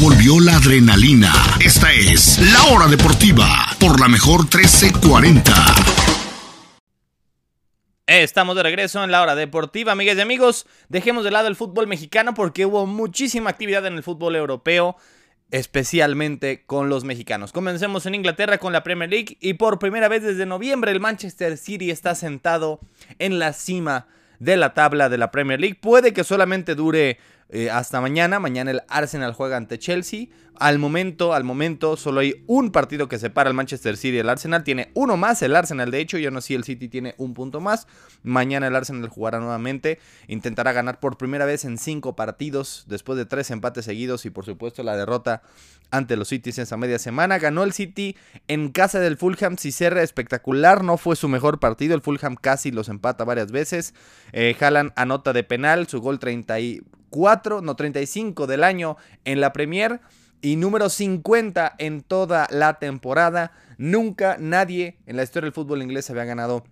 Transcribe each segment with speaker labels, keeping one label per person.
Speaker 1: Volvió la adrenalina. Esta es La Hora Deportiva por la mejor 1340.
Speaker 2: Estamos de regreso en la hora deportiva, amigas y amigos. Dejemos de lado el fútbol mexicano porque hubo muchísima actividad en el fútbol europeo, especialmente con los mexicanos. Comencemos en Inglaterra con la Premier League y por primera vez desde noviembre el Manchester City está sentado en la cima de la tabla de la Premier League. Puede que solamente dure eh, hasta mañana. Mañana el Arsenal juega ante Chelsea. Al momento, al momento, solo hay un partido que separa al Manchester City y el Arsenal. Tiene uno más el Arsenal, de hecho. Yo no sé si el City tiene un punto más. Mañana el Arsenal jugará nuevamente. Intentará ganar por primera vez en cinco partidos. Después de tres empates seguidos y por supuesto la derrota ante los Cities esa media semana. Ganó el City en casa del Fulham. Cicerra espectacular. No fue su mejor partido. El Fulham casi los empata varias veces. Eh, anota de penal. Su gol 34, no 35 del año en la Premier. Y número 50 en toda la temporada. Nunca nadie en la historia del fútbol inglés había ganado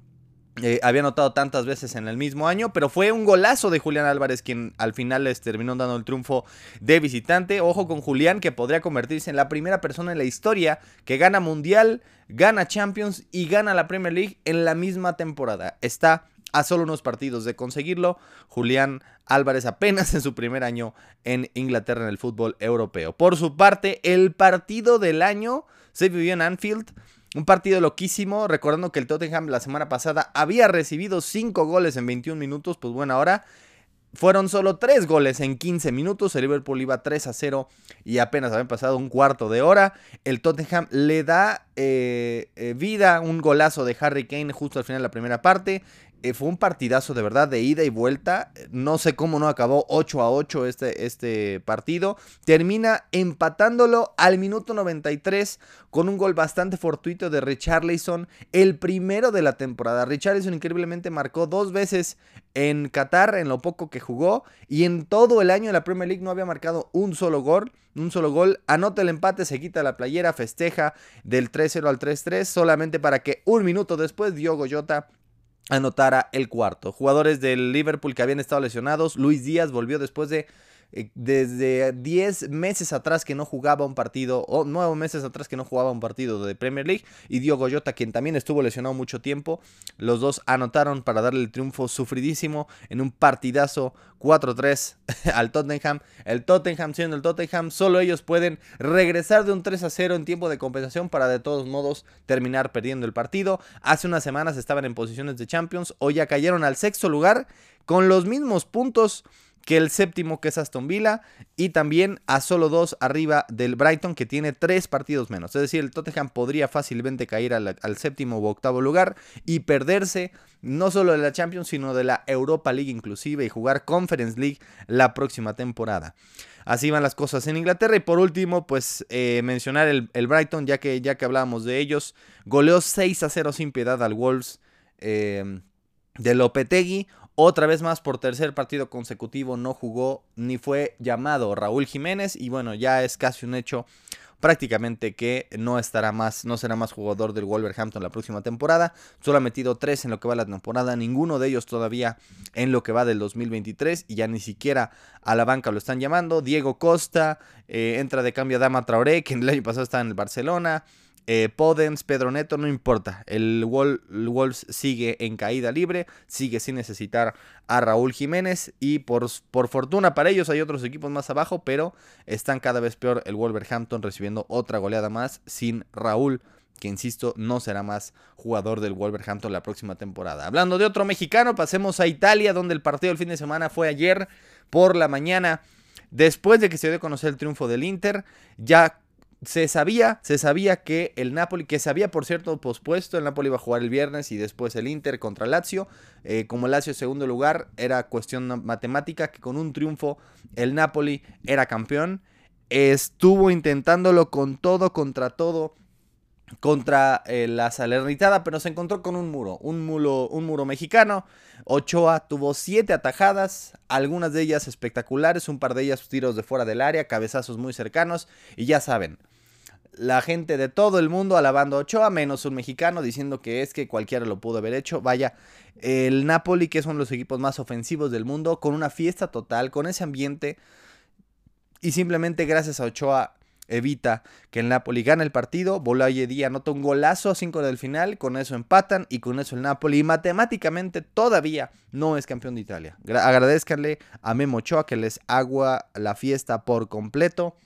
Speaker 2: eh, había anotado tantas veces en el mismo año, pero fue un golazo de Julián Álvarez quien al final les terminó dando el triunfo de visitante. Ojo con Julián que podría convertirse en la primera persona en la historia que gana Mundial, gana Champions y gana la Premier League en la misma temporada. Está a solo unos partidos de conseguirlo. Julián Álvarez apenas en su primer año en Inglaterra en el fútbol europeo. Por su parte, el partido del año se vivió en Anfield. Un partido loquísimo, recordando que el Tottenham la semana pasada había recibido 5 goles en 21 minutos, pues bueno, ahora fueron solo 3 goles en 15 minutos, el Liverpool iba 3 a 0 y apenas habían pasado un cuarto de hora, el Tottenham le da eh, eh, vida un golazo de Harry Kane justo al final de la primera parte, fue un partidazo de verdad de ida y vuelta. No sé cómo no acabó 8 a 8 este, este partido. Termina empatándolo al minuto 93 con un gol bastante fortuito de Richarlison, el primero de la temporada. Richarlison increíblemente marcó dos veces en Qatar en lo poco que jugó y en todo el año de la Premier League no había marcado un solo gol. Un solo gol, anota el empate, se quita la playera, festeja del 3-0 al 3-3, solamente para que un minuto después Diogo Jota anotara el cuarto. Jugadores del Liverpool que habían estado lesionados. Luis Díaz volvió después de desde 10 meses atrás que no jugaba un partido, o 9 meses atrás que no jugaba un partido de Premier League, y Diogo Jota, quien también estuvo lesionado mucho tiempo, los dos anotaron para darle el triunfo sufridísimo en un partidazo 4-3 al Tottenham. El Tottenham siendo el Tottenham, solo ellos pueden regresar de un 3-0 en tiempo de compensación para de todos modos terminar perdiendo el partido. Hace unas semanas estaban en posiciones de Champions, hoy ya cayeron al sexto lugar con los mismos puntos que el séptimo que es Aston Villa y también a solo dos arriba del Brighton que tiene tres partidos menos. Es decir, el Tottenham podría fácilmente caer al, séptimo u octavo lugar y perderse no solo de la Champions sino de la Europa League inclusive y jugar Conference League la próxima temporada. Así van las cosas en Inglaterra y por último pues eh, mencionar el, Brighton ya que, ya que hablábamos de ellos. Goleó 6 a 0 sin piedad al Wolves. Eh, de Lopetegui, otra vez más por tercer partido consecutivo no jugó ni fue llamado Raúl Jiménez y bueno, ya es casi un hecho prácticamente que no estará más, no será más jugador del Wolverhampton la próxima temporada. Solo ha metido tres en lo que va la temporada, ninguno de ellos todavía en lo que va del 2023 y ya ni siquiera a la banca lo están llamando. Diego Costa eh, entra de cambio a Dama Traoré, que el año pasado estaba en el Barcelona. Eh, Podens, Pedro Neto, no importa. El, Wolves sigue en caída libre, sigue sin necesitar a Raúl Jiménez. Y por, por, fortuna para ellos hay otros equipos más abajo, pero están cada vez peor el Wolverhampton recibiendo otra goleada más sin Raúl. Que insisto, no será más jugador del Wolverhampton la próxima temporada. Hablando de otro mexicano, pasemos a Italia, donde el partido del fin de semana fue ayer por la mañana. Después de que se dio a conocer el triunfo del Inter, ya se sabía, se sabía que el Napoli, que se había por cierto pospuesto, el Napoli iba a jugar el viernes y después el Inter contra Lazio. Eh, como Lazio segundo lugar, era cuestión matemática que con un triunfo el Napoli era campeón. Estuvo intentándolo con todo, contra todo, contra eh, la Salernitana, pero se encontró con un muro, un muro, un muro mexicano. Ochoa tuvo siete atajadas, algunas de ellas espectaculares, un par de ellas tiros de fuera del área, cabezazos muy cercanos, y ya saben, la gente de todo el mundo alabando a Ochoa, menos un mexicano, diciendo que es que cualquiera lo pudo haber hecho. Vaya, el Napoli, que es uno de los equipos más ofensivos del mundo, con una fiesta total, con ese ambiente y simplemente gracias a Ochoa evita que el Napoli gane el partido. Bolañe anota un golazo a 5 del final, con eso empatan y con eso el Napoli matemáticamente todavía no es campeón de Italia. agradezcanle a Memo Ochoa que les agua la fiesta por completo.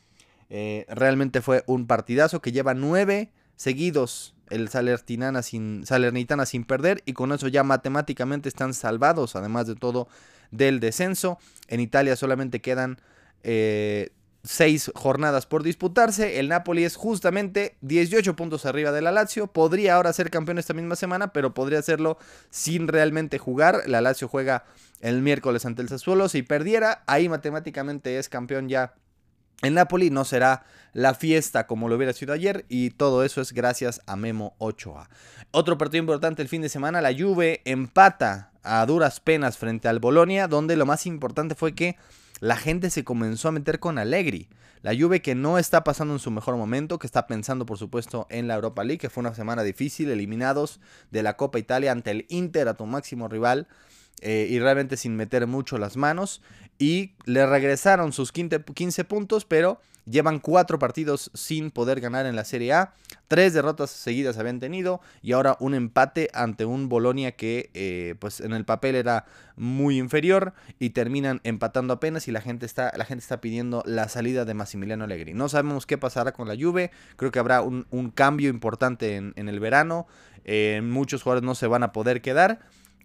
Speaker 2: Eh, realmente fue un partidazo que lleva nueve seguidos el Salernitana sin, perder y con eso ya matemáticamente están salvados, además de todo, del descenso. En Italia solamente quedan eh, seis jornadas por disputarse. El Napoli es justamente 18 puntos arriba de la Lazio. Podría ahora ser campeón esta misma semana, pero podría hacerlo sin realmente jugar. La Lazio juega el miércoles ante el Sassuolo. Si perdiera, ahí matemáticamente es campeón ya. El Napoli no será la fiesta como lo hubiera sido ayer y todo eso es gracias a Memo 8A. Otro partido importante el fin de semana, la Juve empata a duras penas frente al Bolonia, donde lo más importante fue que la gente se comenzó a meter con Allegri. La Juve que no está pasando en su mejor momento, que está pensando por supuesto en la Europa League, que fue una semana difícil, eliminados de la Copa Italia ante el Inter, a tu máximo rival, eh, y realmente sin meter mucho las manos. Y le regresaron sus 15 puntos, pero Llevan cuatro partidos sin poder ganar en la Serie A. Tres derrotas seguidas habían tenido y ahora un empate ante un Bolonia que eh, pues en el papel era muy inferior y terminan empatando apenas y la gente está, la gente está pidiendo la salida de Massimiliano Allegri. No sabemos qué pasará con la Juve, creo que habrá un, cambio importante en, el verano, eh, muchos jugadores no se van a poder quedar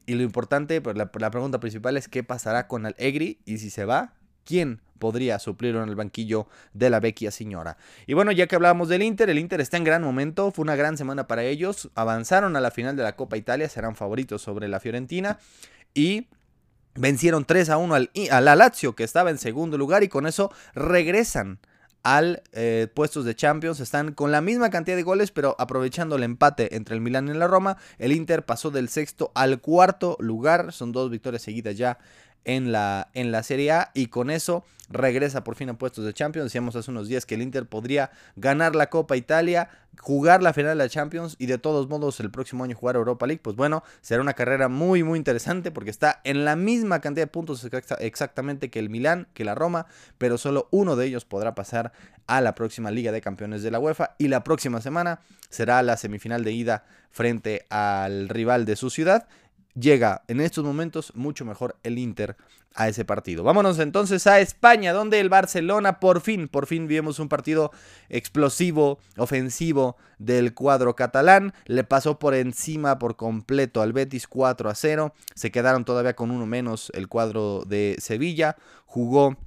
Speaker 2: y lo importante, pues, la, la pregunta principal es qué pasará con Allegri y si se va, ¿quién podría suplirlo en el banquillo de la vecchia señora. Y bueno, ya que hablábamos del Inter, el Inter está en gran momento, fue una gran semana para ellos, avanzaron a la final de la Copa Italia, serán favoritos sobre la Fiorentina y vencieron 3 a 1 al, la Lazio que estaba en segundo lugar y con eso regresan al eh, puestos de Champions. Están con la misma cantidad de goles, pero aprovechando el empate entre el Milan y la Roma. El Inter pasó del sexto al cuarto lugar. Son dos victorias seguidas ya en la, en la Serie A y con eso regresa por fin a puestos de Champions. Decíamos hace unos días que el Inter podría ganar la Copa Italia, jugar la final de la Champions y de todos modos el próximo año jugar Europa League. Pues bueno, será una carrera muy muy interesante porque está en la misma cantidad de puntos exactamente que el Milán, que la Roma, pero solo uno de ellos podrá pasar a la próxima Liga de Campeones de la UEFA y la próxima semana será la semifinal de ida frente al rival de su ciudad llega en estos momentos mucho mejor el Inter a ese partido. Vámonos entonces a España, donde el Barcelona por fin, por fin vimos un partido explosivo, ofensivo del cuadro catalán. Le pasó por encima por completo al Betis 4 a 0. Se quedaron todavía con uno menos el cuadro de Sevilla. Jugó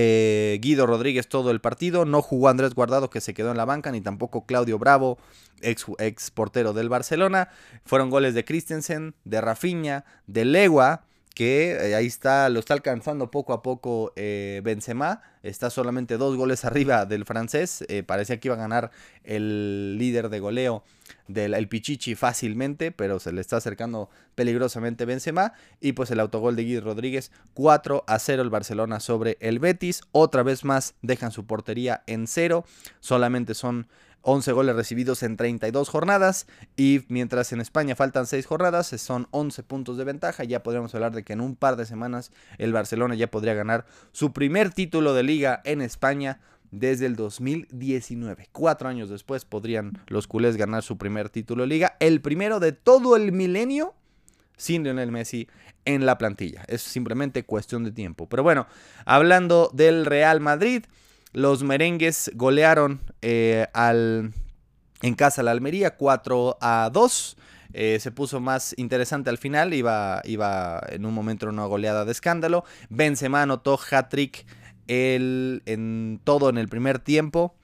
Speaker 2: eh, Guido Rodríguez todo el partido. No jugó Andrés Guardado que se quedó en la banca, ni tampoco Claudio Bravo, ex, ex portero del Barcelona. Fueron goles de Christensen, de Rafinha, de Legua que eh, ahí está, lo está alcanzando poco a poco eh, Benzema, está solamente dos goles arriba del francés, eh, parecía que iba a ganar el líder de goleo del el Pichichi fácilmente, pero se le está acercando peligrosamente Benzema, y pues el autogol de Guido Rodríguez, 4 a 0 el Barcelona sobre el Betis, otra vez más dejan su portería en cero, solamente son 11 goles recibidos en 32 jornadas y mientras en España faltan 6 jornadas, son 11 puntos de ventaja. Ya podríamos hablar de que en un par de semanas el Barcelona ya podría ganar su primer título de liga en España desde el 2019. Cuatro años después podrían los culés ganar su primer título de liga, el primero de todo el milenio sin Lionel Messi en la plantilla. Es simplemente cuestión de tiempo. Pero bueno, hablando del Real Madrid, los merengues golearon eh, al, en casa la Almería 4 a 2. Eh, se puso más interesante al final, iba, iba en un momento una goleada de escándalo. Benzema anotó hat-trick en todo en el primer tiempo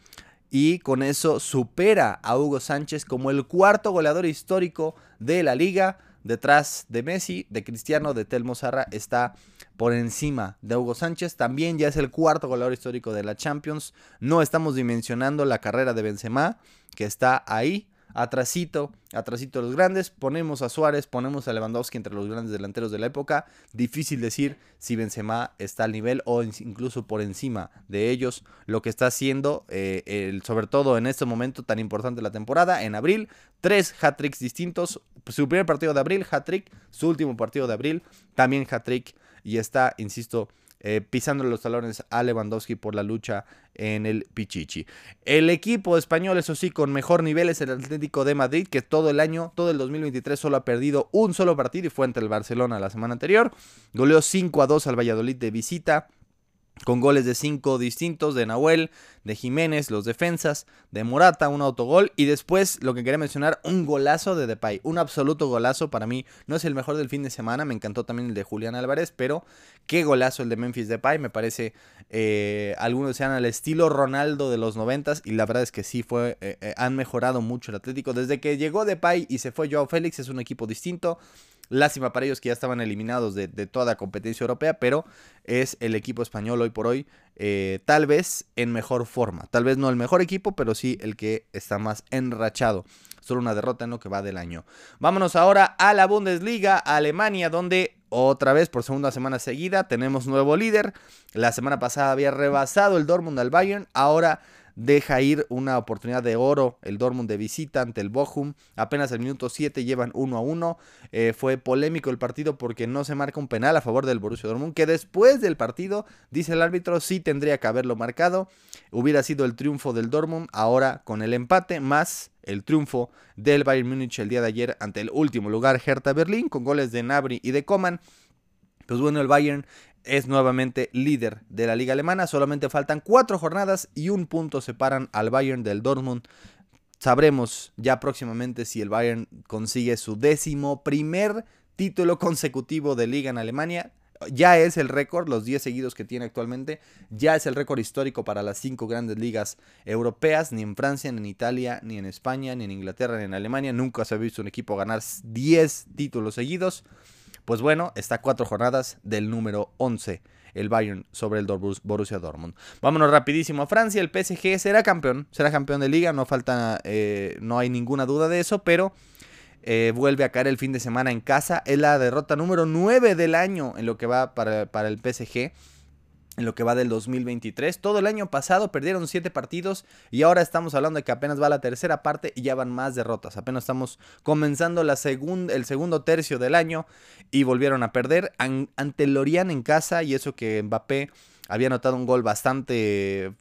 Speaker 2: y con eso supera a Hugo Sánchez como el cuarto goleador histórico de la liga detrás de Messi, de Cristiano, de Telmo Zarra, está por encima de Hugo Sánchez. También ya es el cuarto goleador histórico de la Champions. No estamos dimensionando la carrera de Benzema, que está ahí atrasito, atrasito los grandes, ponemos a Suárez, ponemos a Lewandowski entre los grandes delanteros de la época, difícil decir si Benzema está al nivel o incluso por encima de ellos, lo que está haciendo, eh, sobre todo en este momento tan importante de la temporada, en abril, tres hat-tricks distintos, su primer partido de abril, hat-trick, su último partido de abril, también hat-trick, y está, insisto, eh, pisándole los talones a Lewandowski por la lucha en el Pichichi. El equipo español, eso sí, con mejor nivel es el Atlético de Madrid, que todo el año, todo el 2023 solo ha perdido un solo partido y fue ante el Barcelona la semana anterior. Goleó 5 a 2 al Valladolid de visita con goles de cinco distintos de Nahuel, de Jiménez, los defensas, de Morata, un autogol y después lo que quería mencionar, un golazo de Depay, un absoluto golazo para mí, no es el mejor del fin de semana, me encantó también el de Julián Álvarez, pero qué golazo el de Memphis Depay, me parece, eh, algunos sean al estilo Ronaldo de los noventas y la verdad es que sí fue, eh, eh, han mejorado mucho el Atlético, desde que llegó Depay y se fue Joao Félix es un equipo distinto, Lástima para ellos que ya estaban eliminados de, toda competencia europea, pero es el equipo español hoy por hoy, eh, tal vez en mejor forma. Tal vez no el mejor equipo, pero sí el que está más enrachado. Solo una derrota en lo que va del año. Vámonos ahora a la Bundesliga, Alemania, donde otra vez por segunda semana seguida tenemos nuevo líder. La semana pasada había rebasado el Dortmund al Bayern, ahora deja ir una oportunidad de oro el Dortmund de visita ante el Bochum. Apenas el minuto 7 llevan 1 a 1. Eh, fue polémico el partido porque no se marca un penal a favor del Borussia Dortmund, que después del partido, dice el árbitro, sí tendría que haberlo marcado. Hubiera sido el triunfo del Dortmund, ahora con el empate más el triunfo del Bayern Múnich el día de ayer ante el último lugar Hertha Berlín con goles de Nabri y de Coman. Pues bueno, el Bayern es nuevamente líder de la liga alemana. Solamente faltan cuatro jornadas y un punto separan al Bayern del Dortmund. Sabremos ya próximamente si el Bayern consigue su décimo primer título consecutivo de liga en Alemania. Ya es el récord, los 10 seguidos que tiene actualmente, ya es el récord histórico para las cinco grandes ligas europeas, ni en Francia, ni en Italia, ni en España, ni en Inglaterra, ni en Alemania. Nunca se ha visto un equipo ganar 10 títulos seguidos. Pues bueno, está cuatro jornadas del número 11 el Bayern sobre el Borussia Dortmund. Vámonos rapidísimo a Francia, el PSG será campeón, será campeón de liga, no falta, eh, no hay ninguna duda de eso, pero eh, vuelve a caer el fin de semana en casa, es la derrota número 9 del año en lo que va para, para el PSG en lo que va del 2023. Todo el año pasado perdieron 7 partidos y ahora estamos hablando de que apenas va la tercera parte y ya van más derrotas. Apenas estamos comenzando la el segundo tercio del año y volvieron a perder ante Lorient en casa y eso que Mbappé había notado un gol bastante eh,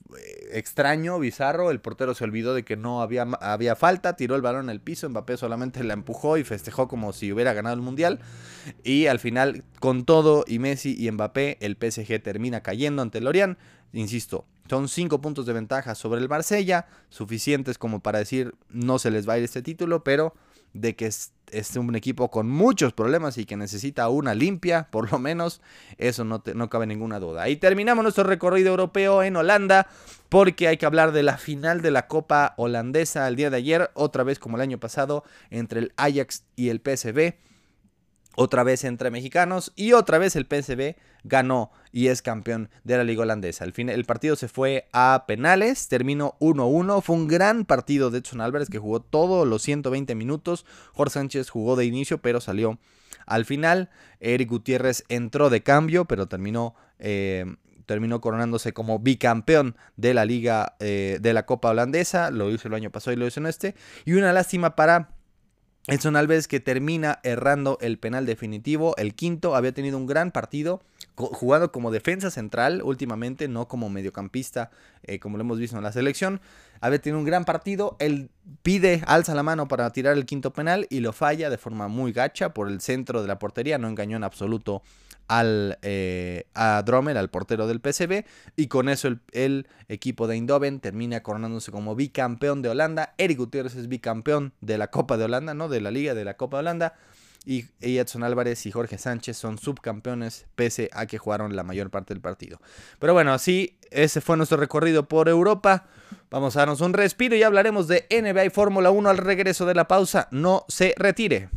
Speaker 2: extraño, bizarro. El portero se olvidó de que no había, había falta, tiró el balón al piso, Mbappé solamente la empujó y festejó como si hubiera ganado el Mundial. Y al final, con todo y Messi y Mbappé, el PSG termina cayendo ante Lorient. Insisto, son cinco puntos de ventaja sobre el Marsella, suficientes como para decir no se les va a ir este título, pero de que es, un equipo con muchos problemas y que necesita una limpia, por lo menos, eso no, no cabe ninguna duda. Y terminamos nuestro recorrido europeo en Holanda, porque hay que hablar de la final de la Copa Holandesa el día de ayer, otra vez como el año pasado, entre el Ajax y el PSV otra vez entre mexicanos y otra vez el PSV ganó y es campeón de la liga holandesa. El, fin, el partido se fue a penales, terminó 1-1, fue un gran partido de Edson Álvarez que jugó todos los 120 minutos, Jorge Sánchez jugó de inicio pero salió al final, Eric Gutiérrez entró de cambio pero terminó... Eh, terminó coronándose como bicampeón de la liga eh, de la Copa Holandesa, lo hizo el año pasado y lo hizo en este, y una lástima para Edson Alves que termina errando el penal definitivo, el quinto, había tenido un gran partido, jugando como defensa central últimamente, no como mediocampista, eh, como lo hemos visto en la selección. Había tenido un gran partido, él pide, alza la mano para tirar el quinto penal y lo falla de forma muy gacha por el centro de la portería, no engañó en absoluto al, eh, a al portero del PSV, y con eso el, equipo de Eindhoven termina coronándose como bicampeón de Holanda. Eric Gutiérrez es bicampeón de la Copa de Holanda, ¿no? De la Liga de la Copa de Holanda. Y Edson Álvarez y Jorge Sánchez son subcampeones pese a que jugaron la mayor parte del partido. Pero bueno, así ese fue nuestro recorrido por Europa. Vamos a darnos un respiro y hablaremos de NBA y Fórmula 1 al regreso de la pausa. No se retire.